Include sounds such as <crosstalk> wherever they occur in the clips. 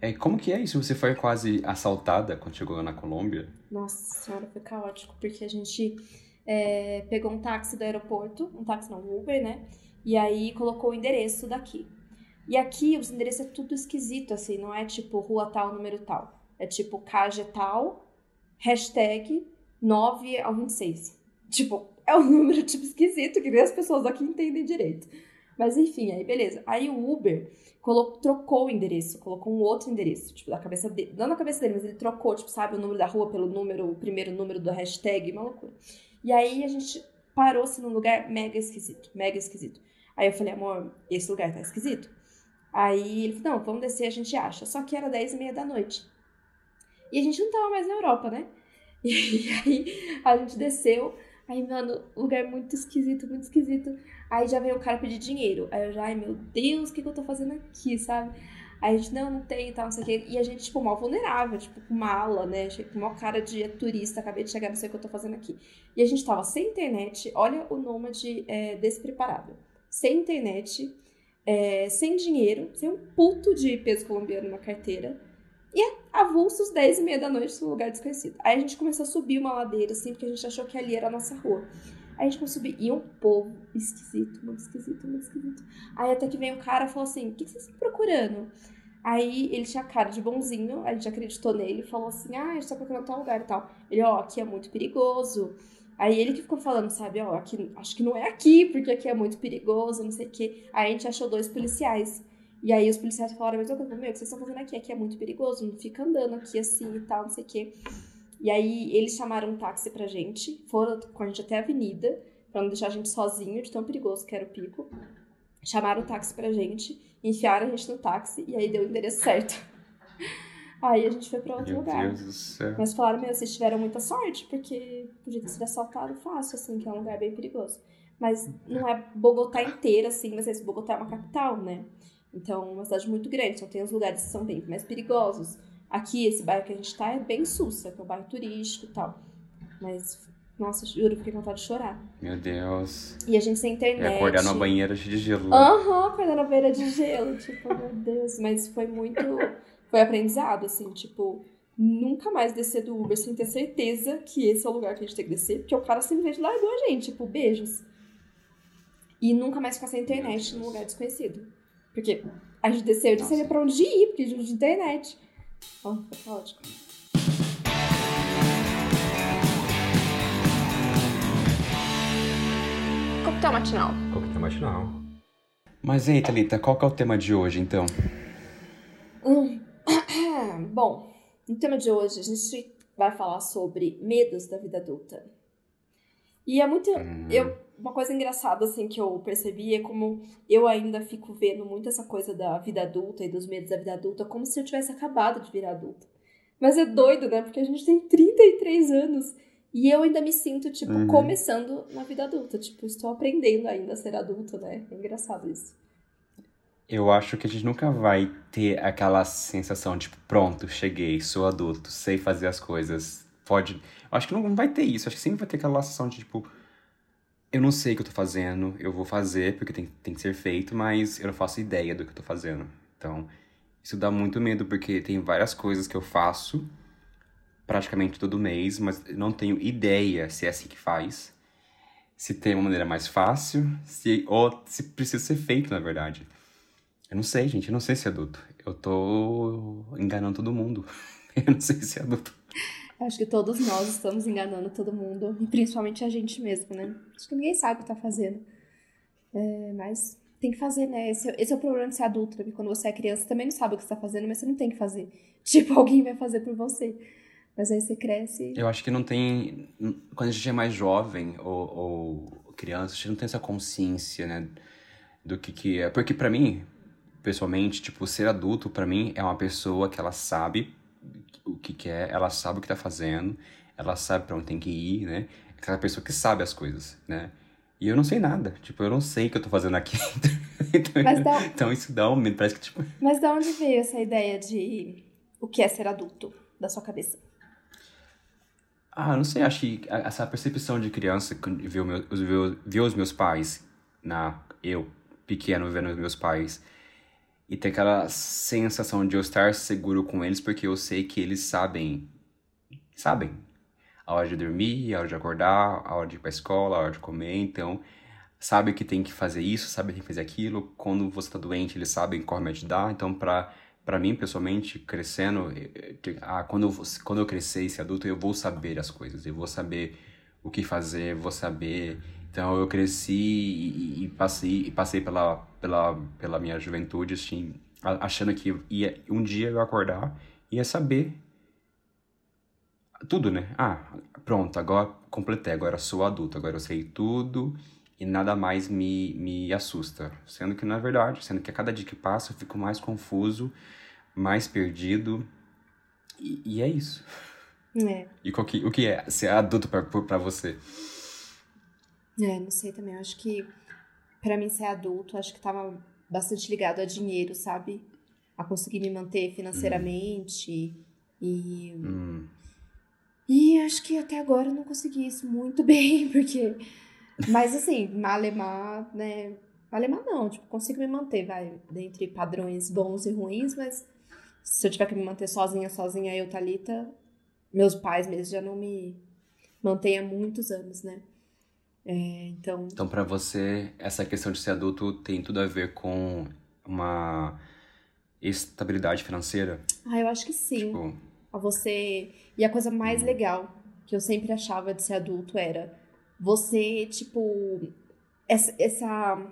É, como que é isso? Você foi quase assaltada quando chegou na Colômbia? Nossa senhora, foi caótico, porque a gente é, pegou um táxi do aeroporto, um táxi não, um Uber, né? E aí colocou o endereço daqui. E aqui os endereços é tudo esquisito, assim, não é tipo rua tal, número tal. É tipo CAGE tal, hashtag 9 ao 26. Tipo, é um <laughs> número tipo esquisito que nem as pessoas aqui entendem direito. Mas enfim, aí beleza. Aí o Uber colocou, trocou o endereço, colocou um outro endereço, tipo, da cabeça dele. Não na cabeça dele, mas ele trocou, tipo, sabe, o número da rua pelo número, o primeiro número do hashtag, uma loucura. E aí a gente parou-se num lugar mega esquisito, mega esquisito. Aí eu falei, amor, esse lugar tá esquisito. Aí ele falou, não, vamos descer, a gente acha. Só que era 10 e meia da noite. E a gente não tava mais na Europa, né? <laughs> E aí a gente desceu. Aí, mano, lugar muito esquisito, muito esquisito. Aí já veio o cara pedir dinheiro. Aí eu já, ai meu Deus, o que, que eu tô fazendo aqui, sabe? Aí a gente, não, não tem e tal, não sei o quê. E a gente, tipo, mal vulnerável, tipo, com mala, né? Com uma cara de turista, acabei de chegar, não sei o que eu tô fazendo aqui. E a gente tava sem internet, olha o nômade é, despreparado. Sem internet, é, sem dinheiro, sem um puto de peso colombiano na carteira. E avulsos 10 e meia da noite num lugar desconhecido. Aí a gente começou a subir uma ladeira, assim, porque a gente achou que ali era a nossa rua. A gente subir, e um povo esquisito, muito esquisito, muito esquisito. Aí até que vem um cara e falou assim, o que, vocês estão procurando? Aí ele tinha cara de bonzinho, a gente acreditou nele, falou assim, ah, a gente tá procurando tal lugar e tal. Ele, ó, oh, aqui é muito perigoso. Aí ele que ficou falando, sabe, ó, aqui, acho que não é aqui, porque aqui é muito perigoso, não sei o quê. Aí a gente achou dois policiais. E aí os policiais falaram a mesma coisa, meu, o que vocês estão fazendo aqui? Aqui é muito perigoso, não fica andando aqui assim e tal, não sei o quê. E aí eles chamaram um táxi pra gente, foram com a gente até a avenida, pra não deixar a gente sozinho, de tão perigoso que era o pico. Chamaram o táxi pra gente, enfiaram a gente no táxi e aí deu o endereço certo. <laughs> Aí a gente foi pra outro Meu lugar. Deus do céu. Mas falaram, meu, vocês tiveram muita sorte, porque podia ter sido assaltado fácil, assim, que é um lugar bem perigoso. Mas não é Bogotá inteira, assim, mas esse Bogotá é uma capital, né? Então, é uma cidade muito grande, então tem os lugares que são bem mais perigosos. Aqui, esse bairro que a gente tá é bem sussa, que é um bairro turístico e tal. Mas, nossa, juro, fiquei com vontade de chorar. Meu Deus. E a gente sem E internet. acordar numa banheira de gelo. Aham, acordar na beira de gelo. Tipo, meu Deus. Mas foi muito. Foi aprendizado, assim, tipo. Nunca mais descer do Uber sem ter certeza que esse é o lugar que a gente tem que descer, porque o cara simplesmente largou a gente, tipo, beijos. E nunca mais ficar sem internet num lugar desconhecido. Porque a gente desceu e não sabia pra onde ir, porque a gente não tinha internet. Caótico. Coquetel matinal. Coquetel matinal. Mas e aí, Thalita, qual que é o tema de hoje, então? Hum. <coughs> Bom, no tema de hoje a gente vai falar sobre medos da vida adulta. E é muito. Hum. Eu, uma coisa engraçada assim que eu percebi é como eu ainda fico vendo muito essa coisa da vida adulta e dos medos da vida adulta como se eu tivesse acabado de virar adulta. Mas é doido, né? Porque a gente tem 33 anos e eu ainda me sinto, tipo, Uhum. começando na vida adulta. Tipo, estou aprendendo ainda a ser adulto, né? É engraçado isso. Eu acho que a gente nunca vai ter aquela sensação, tipo, pronto, cheguei, sou adulto, sei fazer as coisas. Pode. Eu acho que não vai ter isso. Acho que sempre vai ter aquela sensação de, tipo, eu não sei o que eu tô fazendo, eu vou fazer porque tem, tem que ser feito, mas eu não faço ideia do que eu tô fazendo. Então, isso dá muito medo porque tem várias coisas que eu faço praticamente todo mês, mas não tenho ideia se é assim que faz, se tem uma maneira mais fácil, se ou se precisa ser feito, na verdade. Eu não sei, gente, eu não sei se é adulto. Eu tô enganando todo mundo. <laughs> Eu não sei se é adulto. Acho que todos nós estamos enganando todo mundo, e principalmente a gente mesmo, né? Acho que ninguém sabe o que tá fazendo. É, mas tem que fazer, né? Esse, é- esse é o problema de ser adulto, né? Porque quando você é criança, você também não sabe o que você tá fazendo, mas você não tem que fazer. <laughs> Tipo, alguém vai fazer por você. Mas aí você cresce. Eu acho que não tem. Quando a gente é mais jovem ou, ou criança, a gente não tem essa consciência, né? Do que que é. Porque pra mim, pessoalmente, tipo, ser adulto, pra mim, é uma pessoa que ela sabe o que quer, ela sabe o que tá fazendo, ela sabe pra onde tem que ir, né? Aquela pessoa que sabe as coisas, né? E eu não sei nada. Tipo, eu não sei o que eu tô fazendo aqui. <laughs> então, Mas dá- então isso dá um medo. Parece que, tipo. Mas da onde veio essa ideia de o que é ser adulto da sua cabeça? Ah, não sei, acho que essa percepção de criança, quando o meu, os- ver, ver os meus pais, na, eu, pequeno, vendo os meus pais, e ter aquela sensação de eu estar seguro com eles, porque eu sei que eles sabem, sabem a hora de dormir, a hora de acordar, a hora de ir pra escola, a hora de comer, então sabe que tem que fazer isso, sabe que tem que fazer aquilo. Quando você tá doente, eles sabem qual remédio dar. Então, pra, pra mim, pessoalmente, crescendo, ah, quando, eu, quando eu crescer esse adulto, eu vou saber as coisas, eu vou saber o que fazer, vou saber então eu cresci e, e passei, e passei pela, pela, pela minha juventude, assim, achando que ia, um dia eu acordar e ia saber tudo, né? Ah, pronto, agora completei, agora sou adulto, agora eu sei tudo e nada mais me, me assusta. Sendo que, na verdade, sendo que a cada dia que passa eu fico mais confuso, mais perdido. E, e é isso. É. E que, o que é ser adulto para você? É, não sei também. Eu acho que para mim ser adulto, acho que tava bastante ligado a dinheiro, sabe? A conseguir me manter financeiramente hum. e hum. e acho que até agora eu não consegui isso muito <laughs> bem, porque mas assim, malemar, né? Malemar não, tipo, consigo me manter, vai, dentre padrões bons e ruins, mas se eu tiver que me manter sozinha, sozinha, eu, Thalita, meus pais mesmo já não me mantêm há muitos anos, né? É, então. Então, para você, essa questão de ser adulto tem tudo a ver com uma estabilidade financeira? Ah, eu acho que sim. Tipo... A você. E a coisa mais hum. legal que eu sempre achava de ser adulto era você, tipo. Essa, essa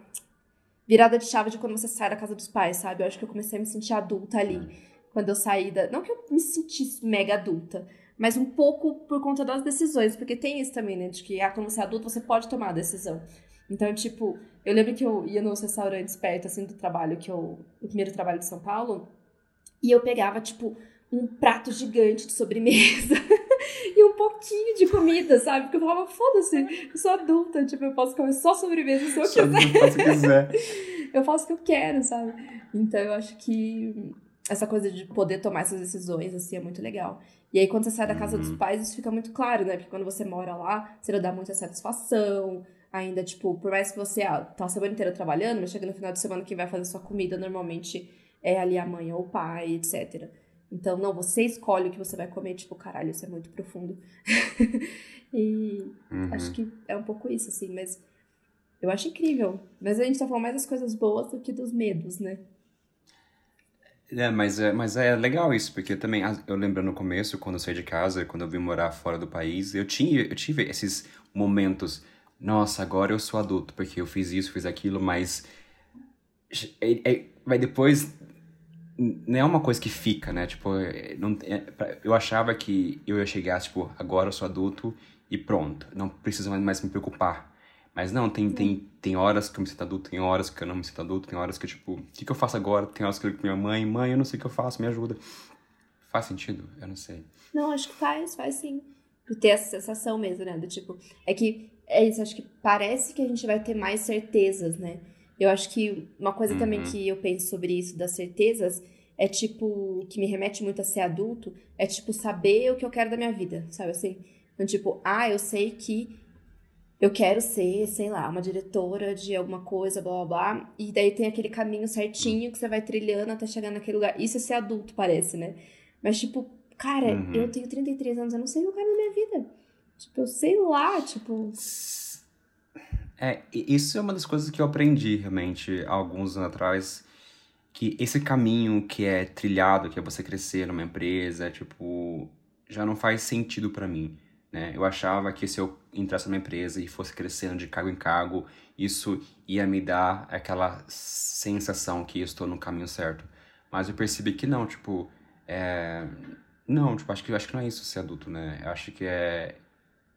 virada de chave de quando você sai da casa dos pais, sabe? Eu acho que eu comecei a me sentir adulta ali. Hum. Quando eu saí da. Não que eu me sentisse mega adulta, mas um pouco por conta das decisões, porque tem isso também, né? De que ah, quando você é adulto, você pode tomar a decisão. Então, tipo, eu lembro que eu ia nos restaurantes perto, assim, do trabalho, que eu. O primeiro trabalho de São Paulo, e eu pegava, tipo, um prato gigante de sobremesa. <laughs> e um pouquinho de comida, sabe? Porque eu falava, foda-se, eu sou adulta, tipo, eu posso comer só sobremesa se eu só quiser. Se quiser. <laughs> eu faço o que eu quero, sabe? Então eu acho que essa coisa de poder tomar essas decisões, assim, é muito legal. E aí, quando você sai da casa uhum. dos pais, isso fica muito claro, né? Porque quando você mora lá, você não dá muita satisfação. Ainda, tipo, por mais que você ah, tá a semana inteira trabalhando, mas chega no final de semana quem vai fazer sua comida normalmente é ali a mãe ou o pai, etc. Então, não, você escolhe o que você vai comer, tipo, caralho, isso é muito profundo. <laughs> e uhum. acho que é um pouco isso, assim, mas eu acho incrível. Mas a gente tá falando mais das coisas boas do que dos medos, né? É, mas é, mas é legal isso, porque também eu lembro no começo, quando eu saí de casa, quando eu vim morar fora do país, eu tinha, eu tive esses momentos, nossa, agora eu sou adulto, porque eu fiz isso, fiz aquilo, mas é, é, vai depois não é uma coisa que fica, né? Tipo, é, não, é, eu achava que eu ia chegar, tipo, agora eu sou adulto e pronto, não preciso mais me preocupar mas não, tem, tem, tem horas que eu me sinto adulto, tem horas que eu não me sinto adulto, tem horas que eu, tipo, o que, que eu faço agora? Tem horas que eu ligo pra minha mãe, mãe, eu não sei o que eu faço, me ajuda. Faz sentido? Eu não sei. Não, acho que faz, faz sim. De ter essa sensação mesmo, né? Do tipo, é que, é isso, acho que parece que a gente vai ter mais certezas, né? Eu acho que uma coisa uhum. também que eu penso sobre isso, das certezas, é tipo, que me remete muito a ser adulto, é tipo, saber o que eu quero da minha vida, sabe assim? Então, tipo, ah, eu sei que eu quero ser, sei lá, uma diretora de alguma coisa, blá blá blá. E daí tem aquele caminho certinho que você vai trilhando até chegar naquele lugar. Isso é ser adulto, parece, né? Mas, tipo, cara, uhum. eu tenho 33 anos, eu não sei o quero na minha vida. Tipo, eu sei lá, tipo. É, isso é uma das coisas que eu aprendi realmente há alguns anos atrás. Que esse caminho que é trilhado, que é você crescer numa empresa, tipo, já não faz sentido para mim. Né? Eu achava que se eu entrasse numa empresa e fosse crescendo de cargo em cargo, isso ia me dar aquela sensação que estou no caminho certo. Mas eu percebi que não, tipo, é... não, tipo, acho que acho que não é isso ser adulto, né? Eu acho que é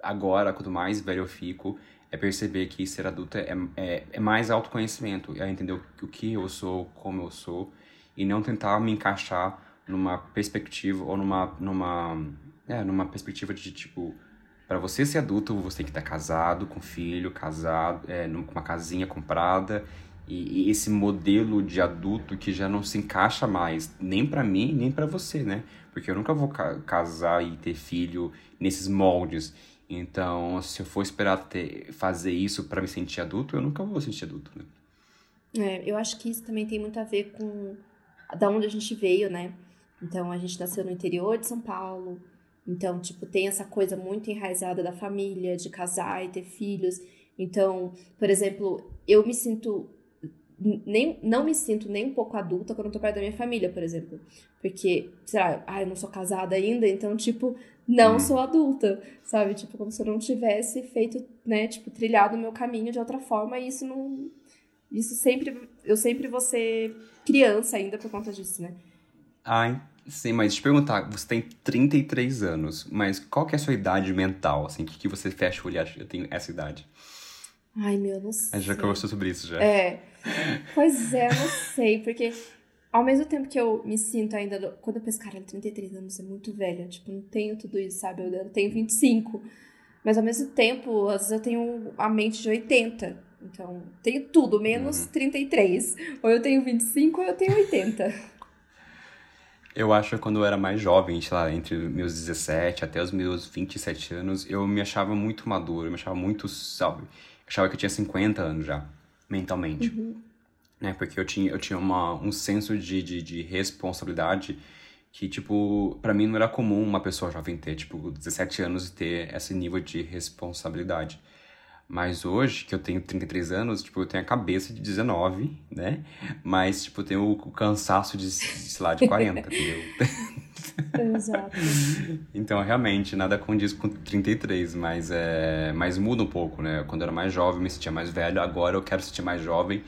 agora, quanto mais velho eu fico, é perceber que ser adulto é, é, é mais autoconhecimento, é entender o, o que eu sou, como eu sou, e não tentar me encaixar numa perspectiva ou numa numa é, numa perspectiva de tipo, para você ser adulto, você tem que estar casado, com filho, casado, é, com uma casinha comprada. E, e, esse modelo de adulto que já não se encaixa mais, nem para mim, nem para você, né? Porque eu nunca vou ca casar e ter filho nesses moldes. Então, se eu for esperar ter, fazer isso para me sentir adulto, eu nunca vou sentir adulto, né? É, eu acho que isso também tem muito a ver com da onde a gente veio, né? Então a gente nasceu no interior de São Paulo. Então, tipo, tem essa coisa muito enraizada da família, de casar e ter filhos. Então, por exemplo, eu me sinto nem, não me sinto nem um pouco adulta quando eu tô perto da minha família, por exemplo. Porque, sei lá, ah, eu não sou casada ainda, então, tipo, não hum. sou adulta, sabe? Tipo, como se eu não tivesse feito, né, tipo, trilhado o meu caminho de outra forma, e isso não. Isso sempre. Eu sempre vou ser criança ainda por conta disso, né? Ai, sim, mas te perguntar, você tem 33 anos, mas qual que é a sua idade mental, assim? Que, que você fecha o olhar, eu tenho essa idade? Ai, meu, não sei. A gente já conversou sobre isso já. É. Pois é, eu não sei, porque ao mesmo tempo que eu me sinto ainda. Do... Quando eu penso, cara, 33 anos é muito velha, tipo, não tenho tudo isso, sabe? Eu tenho 25. Mas ao mesmo tempo, às vezes eu tenho a mente de 80. Então, tenho tudo, menos uhum. 33. Ou eu tenho 25 ou eu tenho 80. Eu acho que quando eu era mais jovem, sei lá, entre meus 17 até os meus 27 anos, eu me achava muito maduro, eu me achava muito, sabe? achava que eu tinha 50 anos já, mentalmente. Uhum. Né? Porque eu tinha, eu tinha uma, um senso de, de, de responsabilidade que, tipo, para mim não era comum uma pessoa jovem ter, tipo, 17 anos e ter esse nível de responsabilidade. Mas hoje, que eu tenho 33 anos, tipo, eu tenho a cabeça de 19, né? Mas, tipo, eu tenho o cansaço de, sei lá, de 40, <laughs> entendeu? Exato. então, realmente, nada condiz com 33, mas, é, mas muda um pouco, né? Quando eu era mais jovem, me sentia mais velho, agora eu quero sentir mais jovem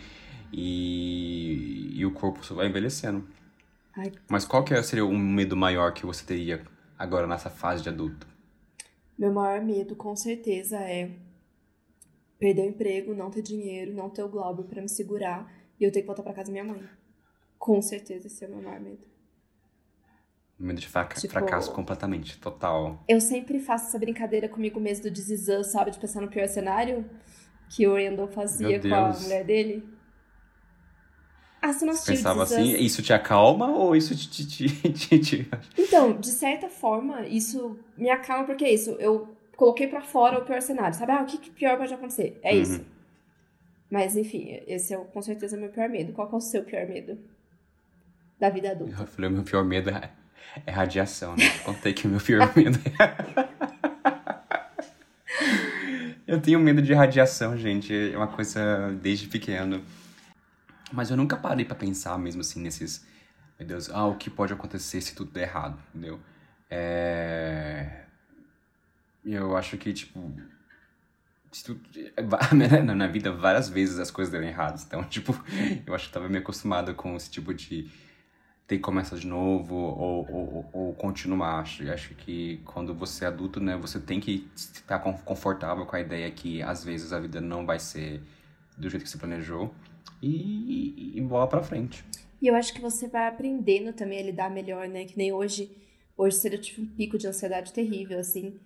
e, e o corpo só vai envelhecendo. Ai. Mas qual que seria o medo maior que você teria agora nessa fase de adulto? Meu maior medo, com certeza, é perder o emprego, não ter dinheiro, não ter o Globo para me segurar e eu ter que voltar para casa da minha mãe. Com certeza esse é o meu maior medo. Medo de fraca tipo, fracasso completamente, total. Eu sempre faço essa brincadeira comigo mesmo do desizan, sabe? De pensar no pior cenário que o Randall fazia com a mulher dele. Ah, você não Pensava assim, isso te acalma ou isso te, te, <laughs> te, te, Então, de certa forma, isso me acalma porque é isso. Eu coloquei para fora o pior cenário, sabe? Ah, o que, que pior pode acontecer? É uhum. isso. Mas, enfim, esse é com certeza o meu pior medo. Qual é o seu pior medo? Da vida adulta. Eu falei, o meu pior medo é é radiação, né? Contei que o meu pior <laughs> medo é... Eu tenho medo de radiação, gente. É uma coisa desde pequeno. Mas eu nunca parei para pensar mesmo assim nesses... Meu Deus, ah, o que pode acontecer se tudo der errado, entendeu? É... Eu acho que, tipo... <laughs> Na vida, várias vezes as coisas deram errado. Então, <laughs> tipo, eu acho que eu tava meio acostumado com esse tipo de ter que começar de novo ou, ou, ou continuar. Acho, acho que quando você é adulto, né, você tem que estar confortável com a ideia que às vezes a vida não vai ser do jeito que você planejou e, e bola pra frente. E eu acho que você vai aprendendo também a lidar melhor, né? Que nem hoje. Hoje eu tive um pico de ansiedade terrível, assim.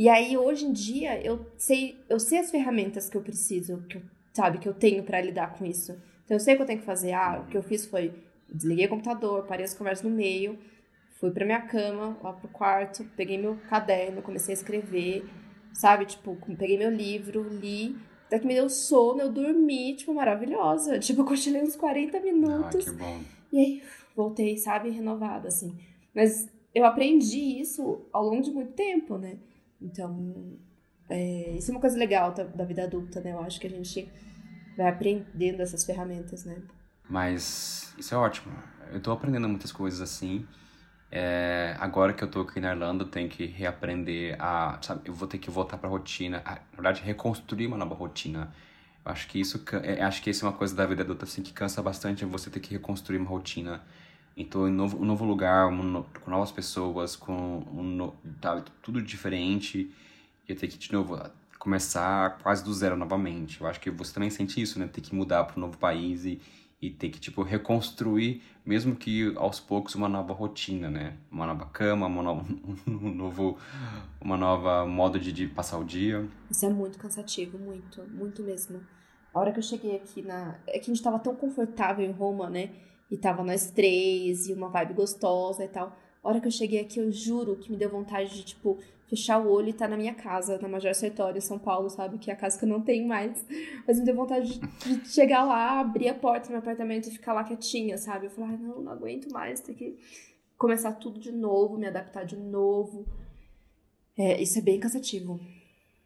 E aí, hoje em dia, eu sei, eu sei as ferramentas que eu preciso, que eu, sabe, que eu tenho para lidar com isso. Então, eu sei o que eu tenho que fazer. Ah, o que eu fiz foi Desliguei o computador, parei as conversas no meio, fui pra minha cama, lá pro quarto, peguei meu caderno, comecei a escrever, sabe? Tipo, peguei meu livro, li. Até que me deu sono, eu dormi, tipo, maravilhosa. <laughs> Tipo, eu cochilei uns 40 minutos. Ah, que bom. E aí, voltei, sabe, renovada, assim. Mas eu aprendi isso ao longo de muito tempo, né? Então, é, isso é uma coisa legal da, da vida adulta, né? Eu acho que a gente vai aprendendo essas ferramentas, né? Mas isso é ótimo. Eu tô aprendendo muitas coisas assim. É, agora que eu tô aqui na Irlanda, eu tenho que reaprender a. Sabe, eu vou ter que voltar pra rotina. A, na verdade, reconstruir uma nova rotina. Eu acho que isso. É, acho que isso é uma coisa da vida adulta assim, que cansa bastante. É você ter que reconstruir uma rotina. Então, em novo, um novo lugar, um, com novas pessoas, com um, tá, tudo diferente. E eu ter que, de novo, começar quase do zero novamente. Eu acho que você também sente isso, né? Ter que mudar para um novo país e e ter que, tipo, reconstruir, mesmo que aos poucos, uma nova rotina, né? Uma nova cama, uma nova, <laughs> um novo, uma nova modo de, de passar o dia. Isso é muito cansativo, muito, muito mesmo. A hora que eu cheguei aqui na... É que a gente tava tão confortável em Roma, né? E tava nós três, e uma vibe gostosa e tal. A hora que eu cheguei aqui, eu juro que me deu vontade de, tipo, fechar o olho e estar tá na minha casa, na Major Sertório, em São Paulo, sabe? Que é a casa que eu não tenho mais. Mas me deu vontade de, de chegar lá, abrir a porta do meu apartamento e ficar lá quietinha, sabe? Eu falei, ah, não, não aguento mais, tem que começar tudo de novo, me adaptar de novo. É, isso é bem cansativo.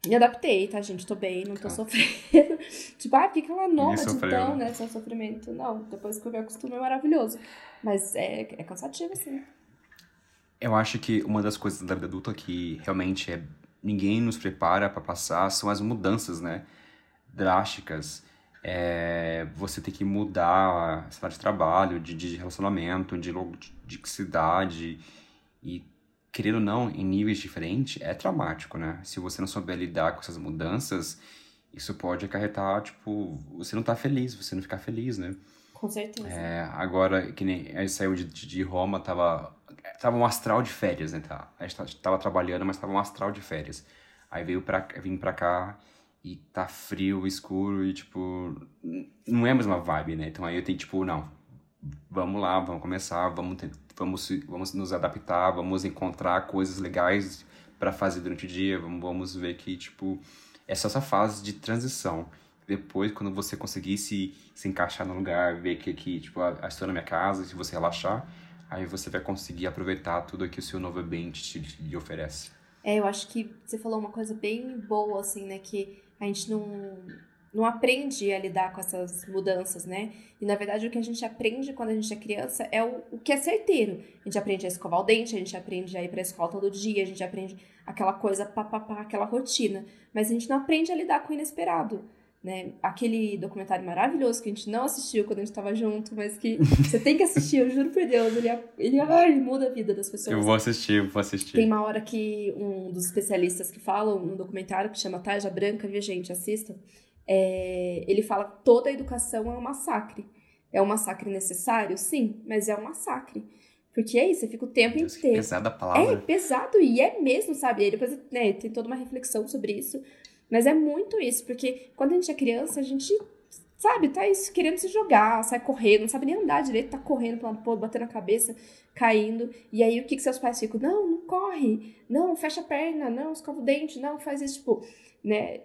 Me adaptei, tá, gente? Tô bem, não tô sofrendo. <laughs> tipo, ah, fica lá nômade, então, né? Só sofrimento. Não, depois que eu me acostumo é maravilhoso. Mas é, é cansativo, sim. Eu acho que uma das coisas da vida adulta que realmente é, ninguém nos prepara para passar são as mudanças, né? Drásticas. É, você tem que mudar a cidade de trabalho, de, de relacionamento, de, de, de cidade. E querendo ou não, em níveis diferentes, é traumático, né? Se você não souber lidar com essas mudanças, isso pode acarretar, tipo, você não tá feliz, você não ficar feliz, né? Com certeza. É, agora, que nem a gente saiu de, de Roma, tava, tava um astral de férias, né? Tá? A gente tava trabalhando, mas tava um astral de férias. Aí veio pra, vim pra cá e tá frio, escuro e, tipo, não é a mesma vibe, né? Então aí eu tenho, tipo, não, vamos lá, vamos começar, vamos, vamos, vamos nos adaptar, vamos encontrar coisas legais para fazer durante o dia, vamos, vamos ver que, tipo, é só essa fase de transição. Depois, quando você conseguir se, se encaixar no lugar, ver que aqui, tipo, a, estou na minha casa, se você relaxar, aí você vai conseguir aproveitar tudo que o seu novo ambiente te, te oferece. É, eu acho que você falou uma coisa bem boa, assim, né, que a gente não não aprende a lidar com essas mudanças, né? E na verdade o que a gente aprende quando a gente é criança é o, o que é certeiro. A gente aprende a escovar o dente, a gente aprende a ir pra escola todo dia, a gente aprende aquela coisa papapá, aquela rotina. Mas a gente não aprende a lidar com o inesperado. Né? Aquele documentário maravilhoso que a gente não assistiu quando a gente estava junto, mas que <laughs> você tem que assistir, eu juro por Deus, ele, ele, ele muda a vida das pessoas. Eu vou assistir, eu vou assistir. Tem uma hora que um dos especialistas que falam no documentário, que chama Taja Branca, viu gente, assistam, é, ele fala que toda a educação é um massacre. É um massacre necessário? Sim, mas é um massacre. Porque é isso, você fica o tempo Deus, inteiro. Pesada a palavra. É pesado, e é mesmo, sabe? Aí depois né, tem toda uma reflexão sobre isso. Mas é muito isso, porque quando a gente é criança, a gente, sabe, tá isso, querendo se jogar, sai correndo, não sabe nem andar direito, tá correndo pra pô, batendo a cabeça, caindo. E aí o que, que seus pais ficam? Não, não corre, não, fecha a perna, não, escova o dente, não, faz isso, tipo, né?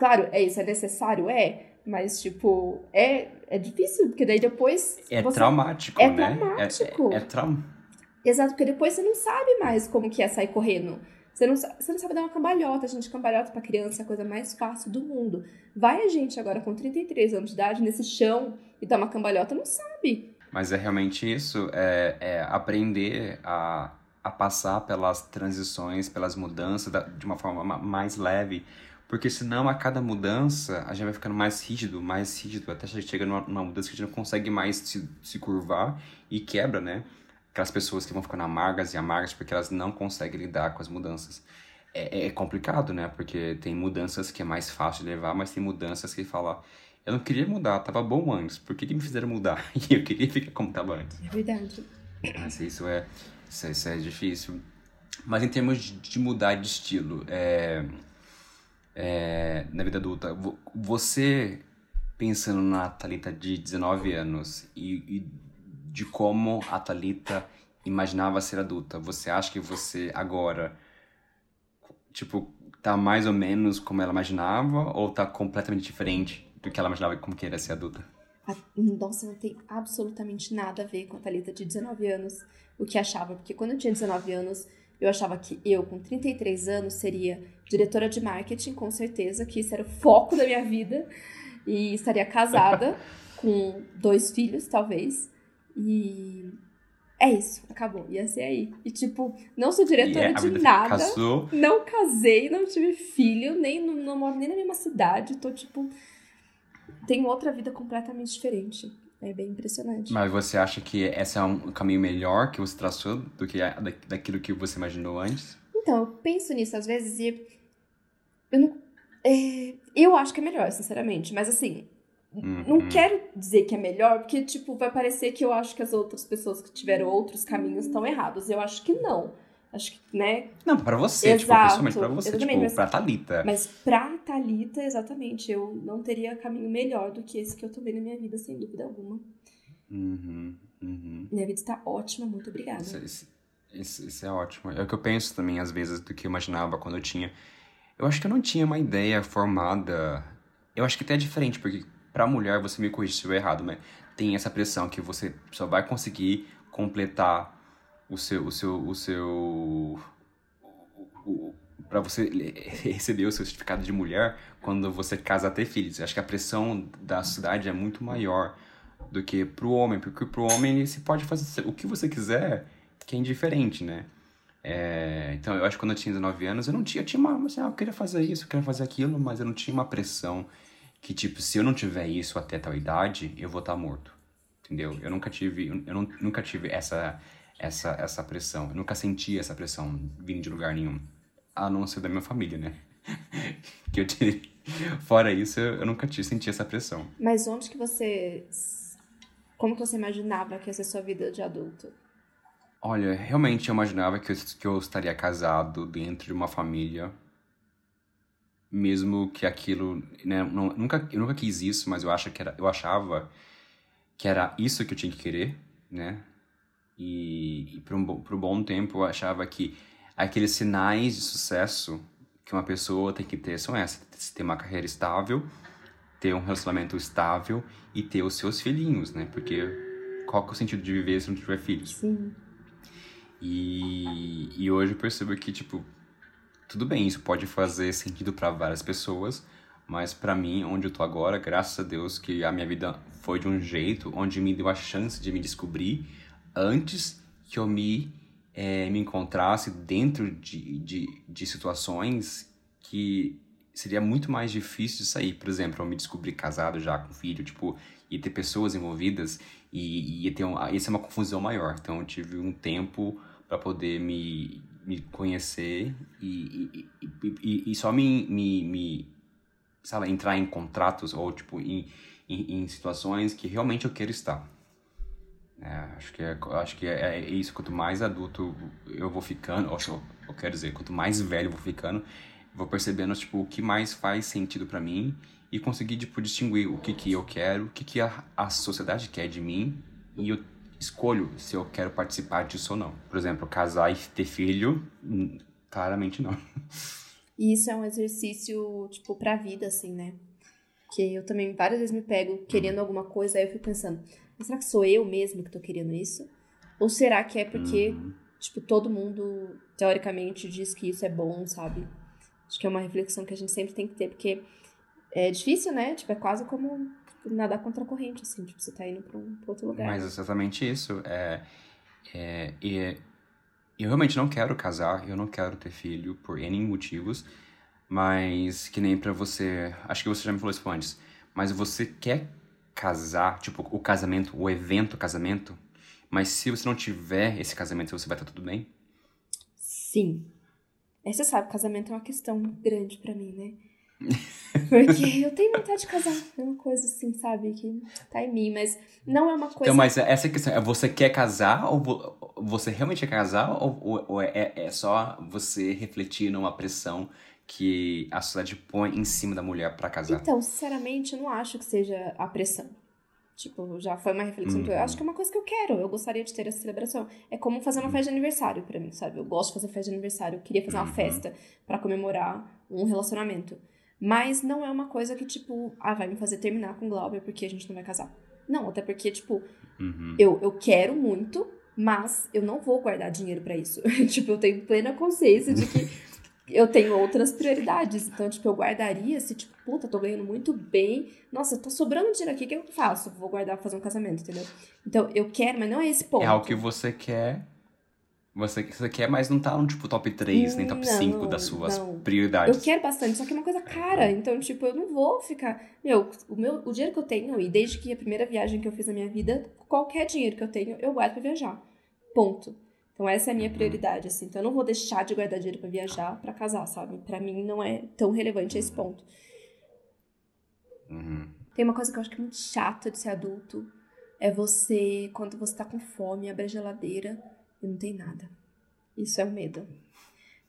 Claro, é isso, é necessário? É. Mas, tipo, é, é difícil, porque daí depois. É você... traumático, é né? Traumático. É, é, é trauma. Exato, porque depois você não sabe mais como que é sair correndo. Você não, você não sabe dar uma cambalhota, gente. Cambalhota pra criança é a coisa mais fácil do mundo. Vai a gente agora com 33 anos de idade nesse chão e dar uma cambalhota, não sabe. Mas é realmente isso, é, é aprender a, a passar pelas transições, pelas mudanças da, de uma forma mais leve porque senão a cada mudança a gente vai ficando mais rígido, mais rígido, até chega numa, numa mudança que a gente não consegue mais se, se curvar e quebra, né? Aquelas pessoas que vão ficando amargas e amargas porque elas não conseguem lidar com as mudanças. É, é complicado, né? Porque tem mudanças que é mais fácil de levar, mas tem mudanças que fala eu não queria mudar, tava bom antes, por que, que me fizeram mudar? <laughs> E eu queria ficar como tava antes. É verdade. Mas isso é, isso é, isso é difícil. Mas em termos de, de mudar de estilo, é, é, na vida adulta, você pensando na Talita de 19 anos e, e, de como a Talita imaginava ser adulta, você acha que você agora, tipo, tá mais ou menos como ela imaginava ou tá completamente diferente do que ela imaginava como que era ser adulta? Nossa, não tem absolutamente nada a ver com a Thalita de 19 anos, o que achava, porque quando eu tinha 19 anos, eu achava que eu, com 33 anos, seria diretora de marketing, com certeza, que isso era o foco da minha vida. E estaria casada, <laughs> com dois filhos, talvez. E é isso, acabou. Ia ser aí. E, tipo, não sou diretora de nada. Casou. Não casei, não tive filho, nem não, não moro nem na mesma cidade. Tô, tipo. Tenho outra vida completamente diferente. É bem impressionante. Mas você acha que esse é um caminho melhor que você traçou do que daquilo que você imaginou antes? Então, eu penso nisso às vezes e eu não. É, eu acho que é melhor, sinceramente. Mas assim, uhum. não quero dizer que é melhor, porque, tipo, vai parecer que eu acho que as outras pessoas que tiveram outros caminhos estão errados. Eu acho que não. Acho que, né? Não, pra você, tipo, Exato, tipo, pessoalmente pra você, tipo, mas, pra Thalita. Mas pra Thalita, exatamente, eu não teria caminho melhor do que esse que eu tomei na minha vida, sem dúvida alguma. Uhum, uhum. Minha vida está ótima, muito obrigada. Isso, isso é ótimo. É o que eu penso também, às vezes, do que eu imaginava quando eu tinha. Eu acho que eu não tinha uma ideia formada. Eu acho que até é diferente, porque pra mulher, você me corrige se eu errado, mas tem essa pressão que você só vai conseguir completar o seu. O seu, o seu para você <laughs> receber o seu certificado de mulher quando você casa ter filhos. Acho que a pressão da sociedade é muito maior do que pro homem, porque pro homem você pode fazer o que você quiser, que é indiferente, né? É, então, eu acho que quando eu tinha 19 anos, eu não tinha, eu tinha uma, assim, ah, eu queria fazer isso, eu queria fazer aquilo, mas eu não tinha uma pressão que, tipo, se eu não tiver isso até tal idade, eu vou estar tá morto, entendeu? Eu nunca tive, eu não, nunca tive essa, essa, essa pressão, eu nunca senti essa pressão vindo de lugar nenhum, a não ser da minha família, né? <laughs> que eu tive, fora isso, eu, nunca tive, senti essa pressão. Mas onde que você, como que você imaginava que ia ser sua vida de adulto? Olha, realmente eu imaginava que eu, que eu estaria casado dentro de uma família, mesmo que aquilo, né, não, nunca, eu nunca quis isso, mas eu acho que era, eu achava que era isso que eu tinha que querer, né? E, e por, um, por um bom tempo eu achava que aqueles sinais de sucesso que uma pessoa tem que ter são esses: ter uma carreira estável, ter um relacionamento estável e ter os seus filhinhos, né? Porque qual que é o sentido de viver se não tiver filhos? Sim. E, e hoje eu percebo que, tipo, tudo bem, isso pode fazer sentido para várias pessoas, mas para mim, onde eu tô agora, graças a Deus que a minha vida foi de um jeito onde me deu a chance de me descobrir antes que eu me, é, me encontrasse dentro de, de, de situações que seria muito mais difícil de sair. Por exemplo, eu me descobri casado já com filho, tipo, ia ter pessoas envolvidas e ia ter um, ia ser uma confusão maior. Então eu tive um tempo para poder me, me conhecer e, e, e, e só me, me, me, entrar em contratos ou, tipo, em, em, em situações que realmente eu quero estar. É, acho que, é, acho que é, é, isso. Quanto mais adulto eu vou ficando, ou, eu quero dizer, quanto mais velho eu vou ficando, vou percebendo tipo, o que mais faz sentido para mim e conseguir tipo, distinguir o que, que eu quero, o que, que a, a sociedade quer de mim e eu escolho se eu quero participar disso ou não. Por exemplo, casar e ter filho, hum, claramente não. E isso é um exercício, tipo, pra vida, assim, né? Que eu também várias vezes me pego querendo uhum. alguma coisa, aí eu fico pensando, será que sou eu mesmo que tô querendo isso? Ou será que é porque, uhum. tipo, todo mundo, teoricamente, diz que isso é bom, sabe? Acho que é uma reflexão que a gente sempre tem que ter, porque é difícil, né? Tipo, é quase como nadar contra a corrente, assim, tipo, você tá indo pra, um, pra outro lugar. Mas exatamente isso. É, é, e eu realmente não quero casar, eu não quero ter filho por N motivos, mas que nem para você. Acho que você já me falou isso antes, mas você quer casar, tipo, o casamento, o evento casamento, mas se você não tiver esse casamento, você vai estar tudo bem? Sim. É, você sabe, casamento é uma questão grande para mim, né? <laughs> Porque eu tenho vontade de casar. É uma coisa assim, sabe? Que tá em mim, mas não é uma coisa. Então, mas essa questão é você quer casar ou você realmente quer casar ou, ou é, é só você refletir numa pressão que a sociedade põe em cima da mulher para casar? Então, sinceramente, eu não acho que seja a pressão. Tipo, já foi uma reflexão uhum. que eu acho que é uma coisa que eu quero. Eu gostaria de ter essa celebração. É como fazer uma uhum. festa de aniversário para mim, sabe? Eu gosto de fazer festa de aniversário. Eu queria fazer uma uhum. festa para comemorar um relacionamento. Mas não é uma coisa que, tipo, ah, vai me fazer terminar com o Glauber porque a gente não vai casar. Não, até porque, tipo, uhum. eu, eu quero muito, mas eu não vou guardar dinheiro para isso. <laughs> tipo, eu tenho plena consciência de que <laughs> eu tenho outras prioridades. Então, tipo, eu guardaria se, tipo, puta, tô ganhando muito bem. Nossa, tá sobrando dinheiro aqui, o que eu faço? Vou guardar pra fazer um casamento, entendeu? Então, eu quero, mas não é esse ponto. É algo que você quer você, você quer, mas não tá no tipo top 3, nem top não, 5 das suas não. prioridades. Eu quero bastante, só que é uma coisa cara. Então, tipo, eu não vou ficar. Meu, o, meu, o dinheiro que eu tenho, e desde que a primeira viagem que eu fiz na minha vida, qualquer dinheiro que eu tenho, eu guardo pra viajar. Ponto. Então, essa é a minha uhum. prioridade, assim. Então, eu não vou deixar de guardar dinheiro para viajar para casar, sabe? Para mim, não é tão relevante esse ponto. Uhum. Tem uma coisa que eu acho que é muito chata de ser adulto. É você, quando você tá com fome, abre a geladeira e não tem nada. Isso é o medo.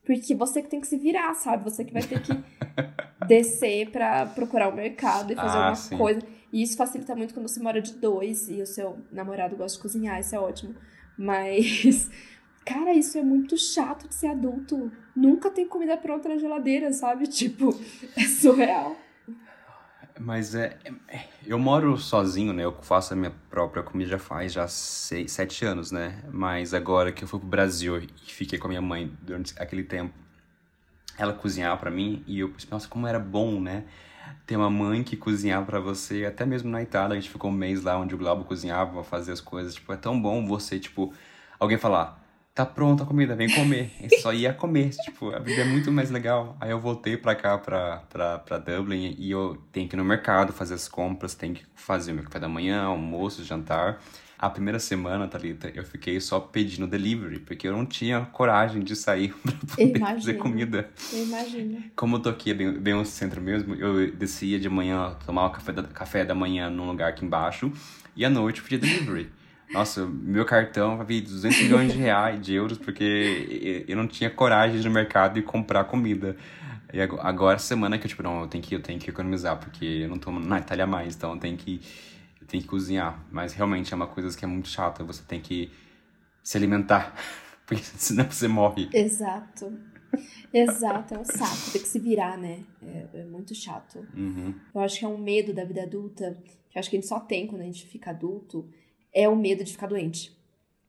Porque você que tem que se virar, sabe? Você que vai ter que <laughs> descer para procurar o mercado e fazer ah, alguma sim. coisa. E isso facilita muito quando você mora de dois e o seu namorado gosta de cozinhar, isso é ótimo. Mas Cara, isso é muito chato de ser adulto. Nunca tem comida pronta na geladeira, sabe? <laughs> Tipo, é surreal. Mas é, é, Eu moro sozinho, né? Eu faço a minha própria comida já faz já seis, sete anos, né? Mas agora que eu fui pro Brasil e fiquei com a minha mãe durante aquele tempo, ela cozinhava para mim e eu pensei, nossa, como era bom, né? Ter uma mãe que cozinhava para você, até mesmo na Itália, a gente ficou um mês lá onde o Glaubo cozinhava, fazia as coisas, tipo, é tão bom você, tipo, alguém falar, tá pronta a comida, vem comer. Eu só ia comer, tipo, a vida é muito mais legal. Aí eu voltei pra cá, pra, pra, pra Dublin, e eu tenho que ir no mercado fazer as compras, tenho que fazer meu café da manhã, almoço, jantar. A primeira semana, Thalita, eu fiquei só pedindo delivery, porque eu não tinha coragem de sair <laughs> pra poder Imagino. fazer comida. Eu imagino. Como eu tô aqui bem, bem no centro mesmo, eu descia de manhã, tomar o café da, café da manhã num lugar aqui embaixo, e à noite eu pedia delivery. Nossa, meu cartão vai vir 200 milhões de reais, de euros, porque eu não tinha coragem de ir no mercado e comprar comida. E agora, semana que eu, tipo, não, eu tenho que, eu tenho que economizar, porque eu não tô na Itália mais, então eu tenho que, eu tenho que cozinhar. Mas realmente é uma coisa que é muito chata, você tem que se alimentar, <laughs> porque senão você morre. Exato. Exato, é um saco, tem que se virar, né? É, é muito chato. Uhum. Eu acho que é um medo da vida adulta, que eu acho que a gente só tem quando a gente fica adulto, é o medo de ficar doente.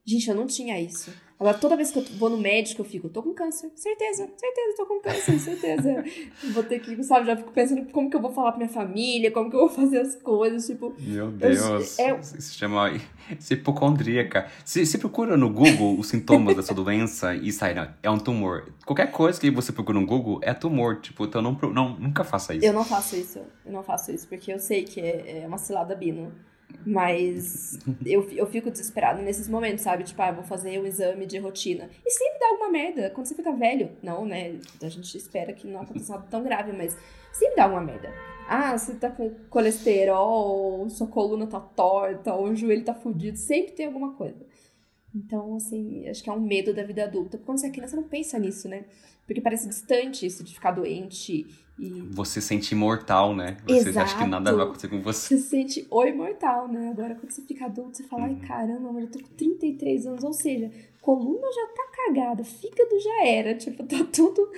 Gente, eu não tinha isso. Agora, toda vez que eu vou no médico, eu fico, tô com câncer. Certeza, certeza, tô com câncer, <laughs> certeza. vou ter que, sabe, já fico pensando como que eu vou falar pra minha família, como que eu vou fazer as coisas, tipo... Meu Deus, eu, é... isso se chama <laughs> hipocondríaca. Se, se procura no Google os sintomas dessa <laughs> doença e sai, não, é um tumor. Qualquer coisa que você procura no Google é tumor, tipo, então não, não, nunca faça isso. Eu não faço isso, eu não faço isso, porque eu sei que é, é uma cilada bino. Mas eu, eu fico desesperado nesses momentos, sabe? Tipo, ah, vou fazer um exame de rotina. E sempre dá alguma merda. Quando você fica velho, não, né? A gente espera que não aconteça nada tão grave, mas sempre dá uma merda. Ah, você tá com colesterol, sua coluna tá torta, ou o joelho tá fudido. Sempre tem alguma coisa. Então, assim, acho que é um medo da vida adulta. Porque quando você é criança, não pensa nisso, né? Porque parece distante isso de ficar doente e... Você sente imortal, né? Você Exato. acha que nada vai acontecer com você. Você sente o imortal, né? Agora, quando você fica adulto, você fala, ai, Uhum. caramba, mas eu tô com 33 anos. Ou seja, coluna já tá cagada, fígado já era. <laughs> Tipo, tá tudo...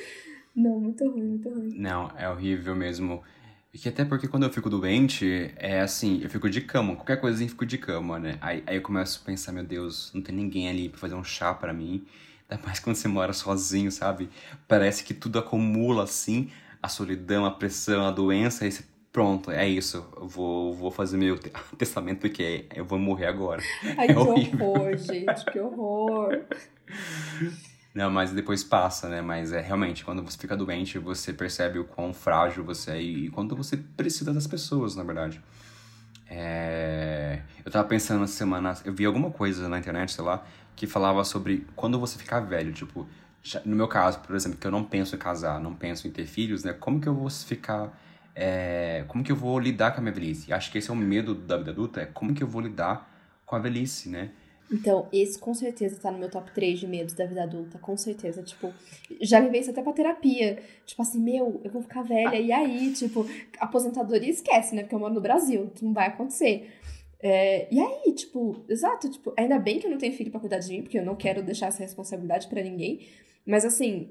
Não, muito ruim, muito ruim. Não, é horrível mesmo. E que até porque quando eu fico doente, é assim, eu fico de cama, qualquer coisinha eu fico de cama, né? Aí, aí eu começo a pensar, meu Deus, não tem ninguém ali pra fazer um chá pra mim. Ainda mais quando você mora sozinho, sabe? Parece que tudo acumula assim, a solidão, a pressão, a doença, e você, pronto, é isso. Eu vou, vou fazer meu te- <laughs> testamento porque eu vou morrer agora. Ai, É que horrível. horror, gente, que horror. Não, mas depois passa, né? Mas é realmente, quando você fica doente, você percebe o quão frágil você é e quanto você precisa das pessoas, na verdade. É... Eu tava pensando essa semana, eu vi alguma coisa na internet, sei lá, que falava sobre quando você ficar velho, tipo, no meu caso, por exemplo, que eu não penso em casar, não penso em ter filhos, né? Como que eu vou ficar. é, Como que eu vou lidar com a minha velhice? Acho que esse é o medo da vida adulta, é como que eu vou lidar com a velhice, né? Então, esse com certeza tá no meu top 3 de medos da vida adulta, com certeza. Tipo, já levei isso até pra terapia. Tipo assim, meu, eu vou ficar velha, e aí? Tipo, aposentadoria esquece, né? Porque eu moro no Brasil, isso não vai acontecer. É, e aí, tipo, exato, tipo, ainda bem que eu não tenho filho pra cuidar de mim, porque eu não quero deixar essa responsabilidade pra ninguém. Mas assim,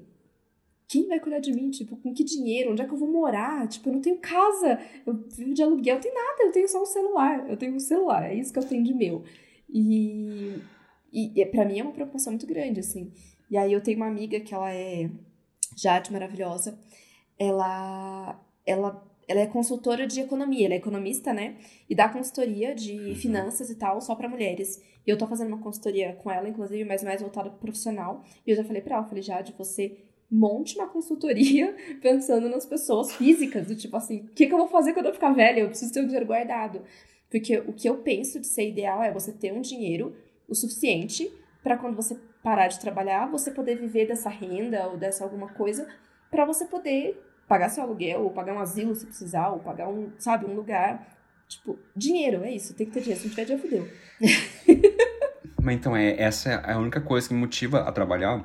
quem vai cuidar de mim? Tipo, com que dinheiro? Onde é que eu vou morar? Tipo, eu não tenho casa, eu vivo de aluguel, eu tenho nada, eu tenho só um celular. Eu tenho um celular, é isso que eu tenho de meu. E, e, e para mim é uma preocupação muito grande, assim. E aí eu tenho uma amiga que ela é Jade maravilhosa. Ela, ela, ela é consultora de economia, ela é economista, né? E dá consultoria de Uhum. finanças e tal só para mulheres. E eu tô fazendo uma consultoria com ela, inclusive, mas mais voltada pro profissional. E eu já falei pra ela, falei, Jade, você monte uma consultoria <laughs> pensando nas pessoas físicas, do tipo assim, o que, que eu vou fazer quando eu ficar velha? Eu preciso ter um dinheiro guardado. Porque o que eu penso de ser ideal é você ter um dinheiro o suficiente para quando você parar de trabalhar, você poder viver dessa renda ou dessa alguma coisa, para você poder pagar seu aluguel, ou pagar um asilo se precisar, ou pagar um, sabe, um lugar. Tipo, dinheiro, é isso, tem que ter dinheiro. Se não tiver dinheiro, fudeu. <laughs> Mas então, é, essa é a única coisa que me motiva a trabalhar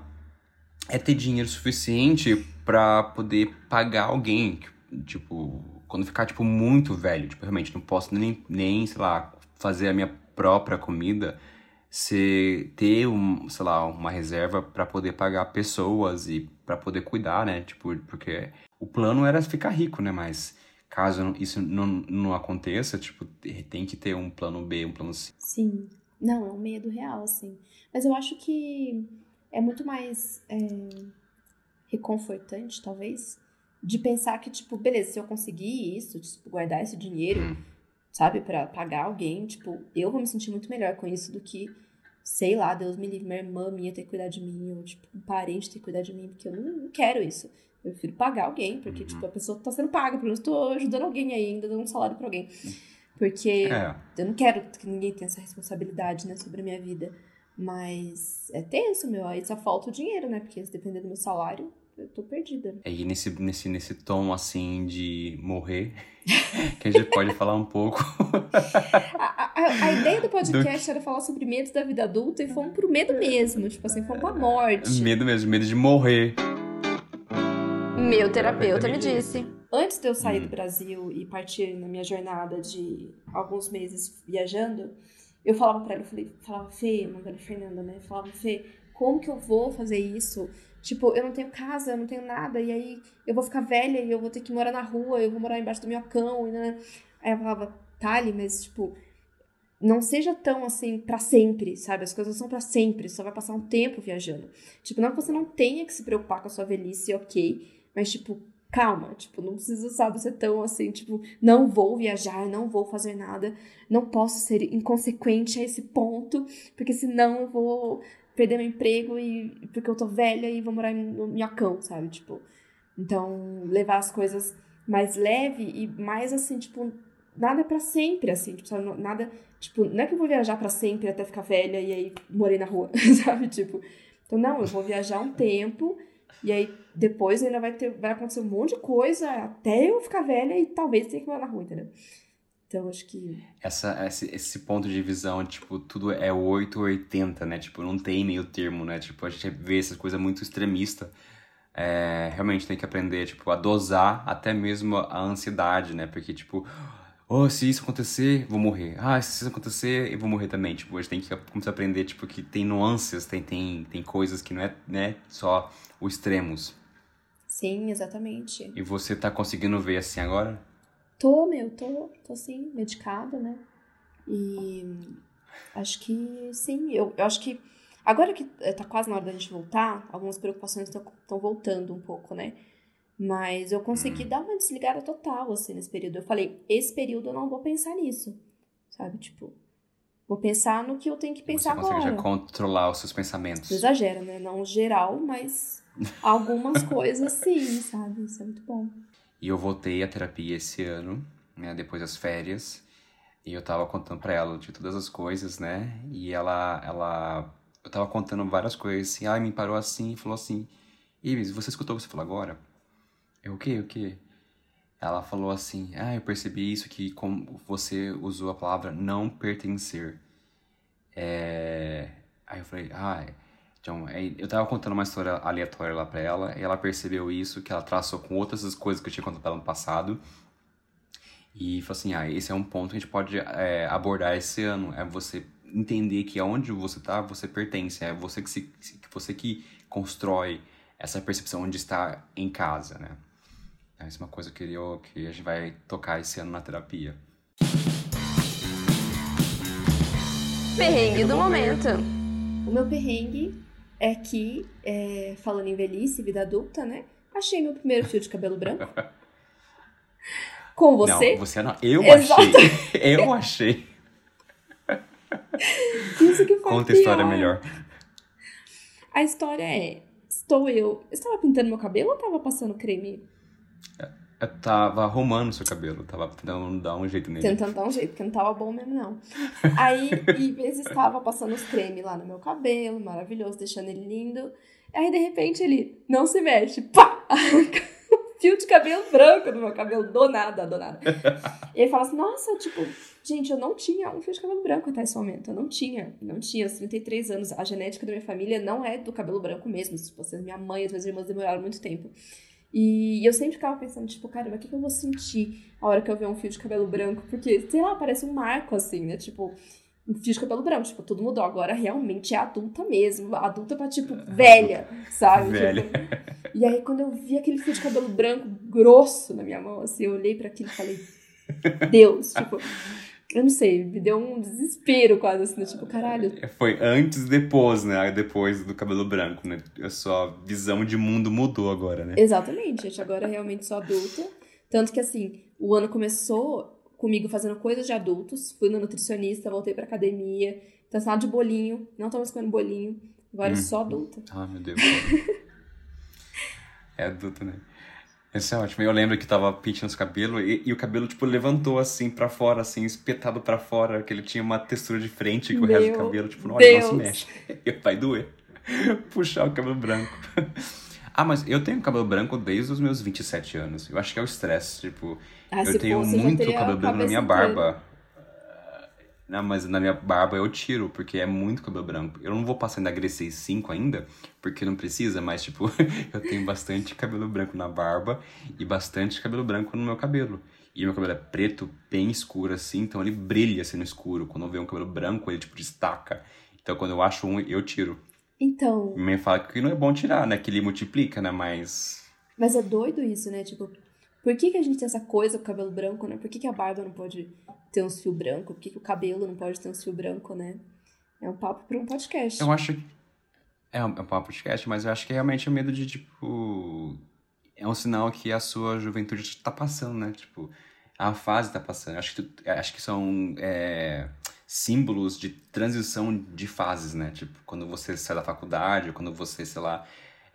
é ter dinheiro suficiente pra poder pagar alguém. Tipo, quando ficar, tipo, muito velho, tipo, realmente não posso nem, nem, sei lá, fazer a minha própria comida, você ter, um, sei lá, uma reserva para poder pagar pessoas e para poder cuidar, né? Tipo, porque o plano era ficar rico, né? Mas caso isso não, não aconteça, tipo, tem que ter um plano B, um plano C. Sim. Não, é um medo real, assim. Mas eu acho que é muito mais é, reconfortante, talvez, de pensar que, tipo, beleza, se eu conseguir isso, tipo, guardar esse dinheiro, sabe, para pagar alguém, tipo, eu vou me sentir muito melhor com isso do que, sei lá, Deus me livre, minha irmã minha ter que cuidar de mim, ou, tipo, um parente ter que cuidar de mim, porque eu não, não quero isso. Eu prefiro pagar alguém, porque, uhum. tipo, a pessoa tá sendo paga, pelo menos tô ajudando alguém ainda, dando um salário pra alguém. Porque é. eu não quero que ninguém tenha essa responsabilidade, né, sobre a minha vida. Mas é tenso, meu. Aí só falta o dinheiro, né? Porque se depender do meu salário, eu tô perdida. É, e nesse, nesse, nesse tom, assim, de morrer, que a gente pode falar um pouco. a, a, a, ideia do podcast do... era falar sobre medo da vida adulta e fomos pro medo mesmo. Tipo assim, fomos pra morte. Medo mesmo, medo de morrer. Meu terapeuta me disse. Antes de eu sair hum. do Brasil e partir na minha jornada de alguns meses viajando, eu falava pra ela, eu falei, falava, Fê, mandando Fernanda, né? Falava, Fê, como que eu vou fazer isso? Tipo, eu não tenho casa, eu não tenho nada, e aí eu vou ficar velha e eu vou ter que morar na rua, eu vou morar embaixo do minhocão, e né? Aí eu falava, Tali, mas tipo, não seja tão assim para sempre, sabe? As coisas são para sempre, só vai passar um tempo viajando. Tipo, não que você não tenha que se preocupar com a sua velhice, ok, mas tipo, calma, tipo, não precisa, sabe, ser tão assim, tipo, não vou viajar, não vou fazer nada, não posso ser inconsequente a esse ponto, porque senão eu vou perder meu emprego e porque eu tô velha e vou morar no minhocão, sabe? Tipo, então levar as coisas mais leve e mais assim, tipo, nada para sempre, assim, tipo, sabe? Nada, tipo, não é que eu vou viajar para sempre até ficar velha e aí morrer na rua, <laughs> sabe? Tipo, então não, eu vou viajar um tempo e aí depois ainda vai ter, vai acontecer um monte de coisa até eu ficar velha e talvez tenha que morar na rua, entendeu? Então, acho que. Essa, esse, esse ponto de visão, tipo, tudo é 8 ou 80, né? Tipo, não tem meio termo, né? Tipo, a gente vê essas coisas muito extremista. É, realmente tem que aprender, tipo, a dosar até mesmo a ansiedade, né? Porque, tipo, oh, se isso acontecer, vou morrer. Ah, se isso acontecer, eu vou morrer também. Tipo, a gente tem que começar a aprender, tipo, que tem nuances, tem, tem, tem coisas que não é né, só os extremos. Sim, exatamente. E você tá conseguindo ver assim agora? Tô, meu, tô, tô sim, medicada, né? E acho que sim, eu, eu acho que agora que eh, tá quase na hora da gente voltar, algumas preocupações estão voltando um pouco, né? Mas eu consegui hum. dar uma desligada total, assim, nesse período. Eu falei, esse período eu não vou pensar nisso, sabe? Tipo, vou pensar no que eu tenho que pensar agora. Você consegue agora. já controlar os seus pensamentos. Exagera, né? Não geral, mas algumas coisas sim, sabe? Isso é muito bom. E eu voltei à terapia esse ano, né, depois das férias. E eu tava contando pra ela de todas as coisas, né? E ela, ela, eu tava contando várias coisas assim. Ai, me parou assim falou assim: Ives, você escutou o que você falou agora? Eu, o quê? O quê? Ela falou assim: Ah, eu percebi isso que como você usou a palavra não pertencer. É... Aí eu falei: Ah, então, eu tava contando uma história aleatória lá pra ela, e ela percebeu isso, que ela traçou com outras coisas que eu tinha contado pra ela no passado. E falou assim: ah, esse é um ponto que a gente pode é, abordar esse ano. É você entender que aonde você tá, você pertence. É você que, se, que você que constrói essa percepção de estar em casa, né? Essa é uma coisa que, eu, que a gente vai tocar esse ano na terapia. Perrengue do momento. O meu perrengue é que, é, falando em velhice, vida adulta, né? Achei meu primeiro fio de cabelo branco. Com você. Não, você não. Eu Exato. achei. <laughs> Eu achei. Isso que foi Conta a história melhor. A história é: estou eu. Estava pintando meu cabelo ou estava passando creme? Eu tava arrumando seu cabelo, tava tentando dar um jeito nele. Tentando dar um jeito, porque não tava bom mesmo, não. <laughs> Aí, Ives estava passando os cremes lá no meu cabelo, maravilhoso, deixando ele lindo. Aí, de repente, ele não se mexe, pá! <laughs> Fio de cabelo branco no meu cabelo, do nada, do nada. <laughs> E ele fala assim, nossa, tipo, gente, eu não tinha um fio de cabelo branco até esse momento. Eu não tinha, não tinha, aos 33 anos. A genética da minha família não é do cabelo branco mesmo. Se vocês, minha mãe e as minhas irmãs demoraram muito tempo. E eu sempre ficava pensando, tipo, caramba, o que, que eu vou sentir a hora que eu ver um fio de cabelo branco? Porque, sei lá, parece um marco, assim, né? Tipo, um fio de cabelo branco. Tipo, tudo mudou. Agora realmente é adulta mesmo. Adulta pra, tipo, velha, sabe? Velha. Tipo, e aí, quando eu vi aquele fio de cabelo branco grosso na minha mão, assim, eu olhei para aquilo e falei, Deus, tipo, eu não sei, me deu um desespero quase, assim, tipo, caralho. Foi antes e depois, né? Depois do cabelo branco, né? A sua visão de mundo mudou agora, né? Exatamente, gente, agora realmente sou adulta. Tanto que, assim, o ano começou comigo fazendo coisas de adultos, fui no nutricionista, voltei pra academia, nada de bolinho, não tô mais comendo bolinho, agora hum. sou adulta. Ah, meu Deus. <laughs> é adulto, né? Isso é ótimo. Eu lembro que tava pintando os cabelos e, e, o cabelo, tipo, levantou assim pra fora, assim, espetado pra fora, que ele tinha uma textura diferente que o resto do cabelo, tipo, não, olha, não se mexe. <laughs> Vai doer. <laughs> Puxar o cabelo branco. <laughs> ah, mas eu tenho cabelo branco desde os meus 27 anos. Eu acho que é o estresse, tipo, ah, eu tenho muito cabelo branco na minha barba. Não, mas na minha barba eu tiro, porque é muito cabelo branco. Eu não vou passar ainda Grecei 5 ainda, porque não precisa, mas tipo, <laughs> eu tenho bastante cabelo branco na barba e bastante cabelo branco no meu cabelo. E meu cabelo é preto, bem escuro assim, então ele brilha assim no escuro. Quando eu vejo um cabelo branco, ele tipo destaca. Então quando eu acho um, eu tiro. Então. Me fala que não é bom tirar, né? Que ele multiplica, né? Mas. Mas é doido isso, né? Tipo, por que, que a gente tem essa coisa com o cabelo branco, né? Por que, que a barba não pode ter uns fios brancos? Por que, que o cabelo não pode ter uns fios brancos, né? É um papo para um podcast. Eu acho que. É um, é um papo podcast, mas eu acho que é realmente o medo de, tipo. É um sinal que a sua juventude está passando, né? Tipo, a fase está passando. Acho que, tu, acho que são é, símbolos de transição de fases, né? Tipo, quando você sai da faculdade, quando você, sei lá,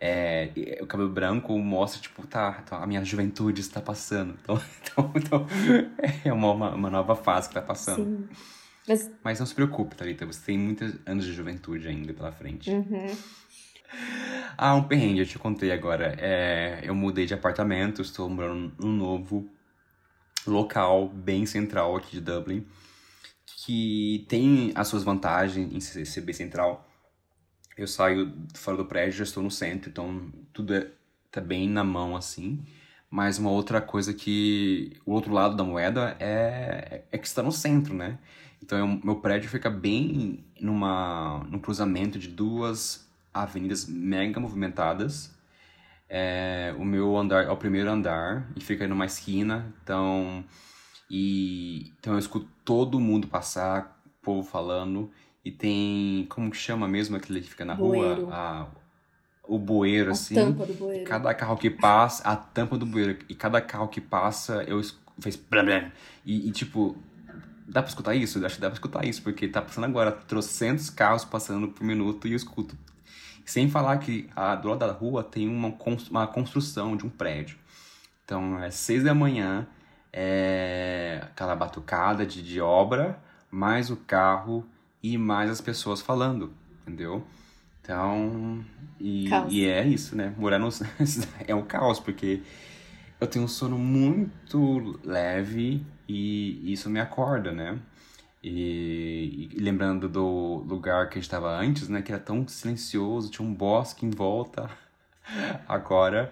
é, o cabelo branco mostra, tipo, tá, tá, a minha juventude está passando. <laughs> Então, então, então é uma, uma, nova fase que está passando. Sim. Mas... Mas não se preocupe, Thalita, você tem muitos anos de juventude ainda pela frente. Uhum. Ah, um perrengue, eu te contei agora. É, eu mudei de apartamento, estou morando num novo local bem central aqui de Dublin, que tem as suas vantagens em ser bem central eu saio fora do prédio, já estou no centro, então tudo é, tá bem na mão assim. Mas uma outra coisa que o outro lado da moeda é, é que está no centro, né? Então eu, meu prédio fica bem numa num cruzamento de duas avenidas mega movimentadas. É, o meu andar é o primeiro andar e fica numa esquina, então e então eu escuto todo mundo passar, povo falando e tem. Como que chama mesmo aquele que fica na bueiro. rua? A, o bueiro, a assim. Tampa do bueiro. Cada carro que passa, a tampa do bueiro. E cada carro que passa, eu fez blá blá. E, e, tipo, dá pra escutar isso? Eu acho que dá pra escutar isso, porque tá passando agora trocentos carros passando por minuto e eu escuto. Sem falar que a, do lado da rua tem uma, uma construção de um prédio. Então, é seis da manhã, é aquela batucada de, de obra, mais o carro e mais as pessoas falando, entendeu? Então, e, e é isso, né? Morar no <laughs> é um caos, porque eu tenho um sono muito leve e isso me acorda, né? E, e, lembrando do lugar que a gente estava antes, né? Que era tão silencioso, tinha um bosque em volta. <laughs> Agora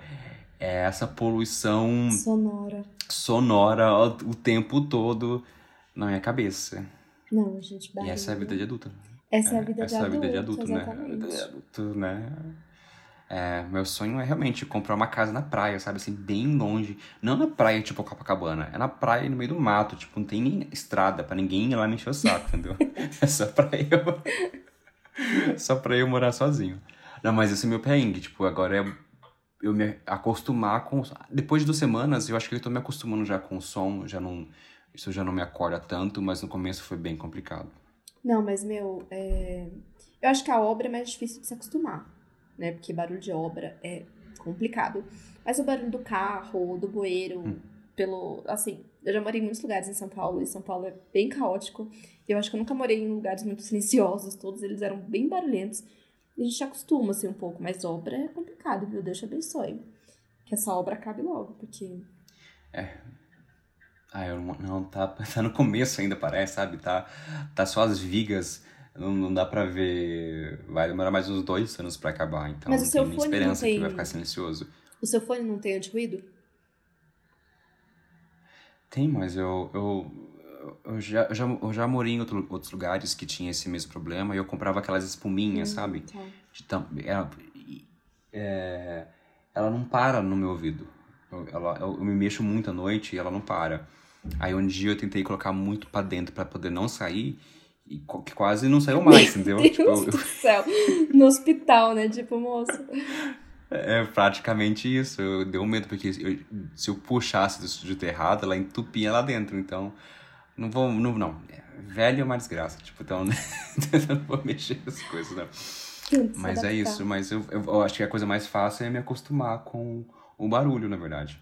é essa poluição sonora, sonora o tempo todo na minha cabeça. Não, gente, barriga. E essa é a vida de adulto. Essa é, a vida de essa adulto. Essa é a vida de adulto, exatamente. né? Vida de adulto, né? É, meu sonho é realmente comprar uma casa na praia, sabe? Assim, bem longe. Não na praia, tipo Copacabana. É na praia no meio do mato. Tipo, não tem nem estrada pra ninguém ir lá me encher o saco, entendeu? <laughs> É só pra eu... só pra eu morar sozinho. Não, mas esse é meu perrengue. Tipo, agora é eu me acostumar com... Depois de duas semanas, eu acho que eu tô me acostumando já com o som. Já não isso já não me acorda tanto, mas no começo foi bem complicado. Não, mas, meu, é... eu acho que a obra é mais difícil de se acostumar, né? Porque barulho de obra é complicado. Mas o barulho do carro, do bueiro, hum. pelo. Assim, eu já morei em muitos lugares em São Paulo, e São Paulo é bem caótico. Eu acho que eu nunca morei em lugares muito silenciosos, todos eles eram bem barulhentos. E a gente acostuma, assim, um pouco, mas obra é complicado, viu? Deus te abençoe. Que essa obra acabe logo, porque. É, ah, eu não, não tá, <laughs> tá no começo ainda, parece, sabe? Tá, tá só as vigas, não, não dá pra ver. Vai demorar mais uns dois anos pra acabar, então Mas o seu fone esperança não tem... que vai ficar silencioso. O seu fone não tem anti-ruído? Tem, mas eu, eu eu já, eu já, eu já morei em outro, outros lugares que tinha esse mesmo problema e eu comprava aquelas espuminhas, Hum, sabe? tá. De tam- ela, é, ela não para no meu ouvido. Eu, ela, eu, eu me mexo muito à noite e ela não para. Aí um dia eu tentei colocar muito pra dentro pra poder não sair e quase não saiu mais, entendeu? Meu Tipo, Deus eu- do <laughs> céu. No hospital, né? Tipo, moço. é praticamente isso. Eu deu medo porque eu- se eu puxasse do jeito errado, ela entupia lá dentro. Então, não vou, não, não. Velho é uma desgraça. Tipo, então, <laughs> eu não vou mexer nas coisas, não. Mas é isso, mas eu, eu, eu acho que a coisa mais fácil é me acostumar com o barulho, na verdade.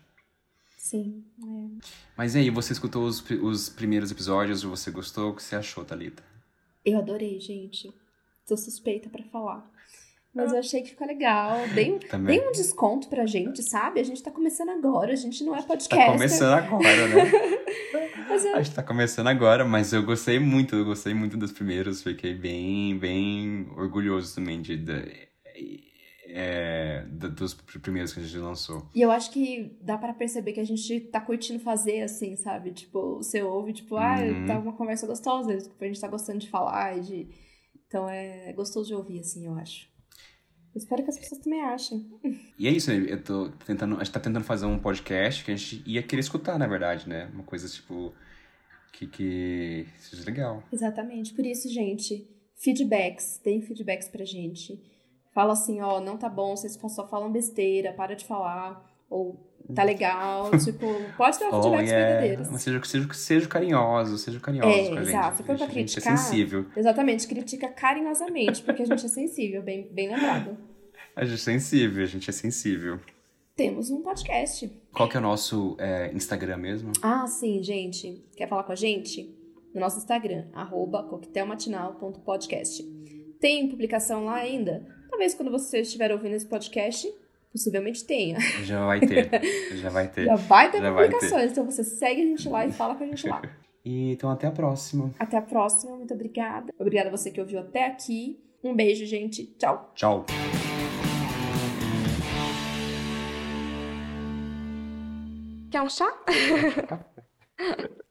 Sim. é. Mas e aí, você escutou os, os primeiros episódios, você gostou? O que você achou, Thalita? Eu adorei, gente. Sou suspeita pra falar. Mas eu achei que ficou legal. Dei, um- Também. dei um desconto pra gente, sabe? A gente tá começando agora, a gente não é Tá podcast. começando agora, né? <laughs> Mas eu A gente tá começando agora, mas eu gostei muito, eu gostei muito dos primeiros, fiquei bem, bem orgulhoso também de, de- é, do- dos primeiros que a gente lançou. E eu acho que dá pra perceber que a gente tá curtindo fazer assim, sabe? Tipo, você ouve, tipo, ah, Uhum. tá uma conversa gostosa, tipo, a gente tá gostando de falar de. Então é gostoso de ouvir, assim, eu acho. Eu espero que as pessoas também achem. E é isso, né? eu tô tentando, a gente tá tentando fazer um podcast que a gente ia querer escutar, na verdade, né? Uma coisa, tipo, que, que seja legal. Exatamente. Por isso, gente, feedbacks, deem feedbacks pra gente. Fala assim, ó, não tá bom, vocês só falam besteira, para de falar. Ou tá legal, <laughs> tipo, pode dar Oh, feedbacks yeah. verdadeiros. Seja, seja, seja carinhoso, seja carinhoso É, com a gente. exato. Se for pra a gente é criticar- sensível. Exatamente, critica carinhosamente, porque a gente é sensível, bem, bem lembrado. <laughs> A gente é sensível, a gente é sensível. Temos um podcast. Qual que é o nosso é, Instagram mesmo? Ah, sim, gente. Quer falar com a gente? No nosso Instagram, arroba coquetelmatinal.podcast. Tem publicação lá ainda? Talvez quando você estiver ouvindo esse podcast, possivelmente tenha. Já vai ter. já vai <laughs> ter. Já vai ter Já vai publicações, então você segue a gente lá e fala com a gente lá. <laughs> E então até a próxima. Até a próxima, muito obrigada. Obrigada a você que ouviu até aqui. Um beijo, gente. Tchau. Tchau. Quer um chá? <laughs>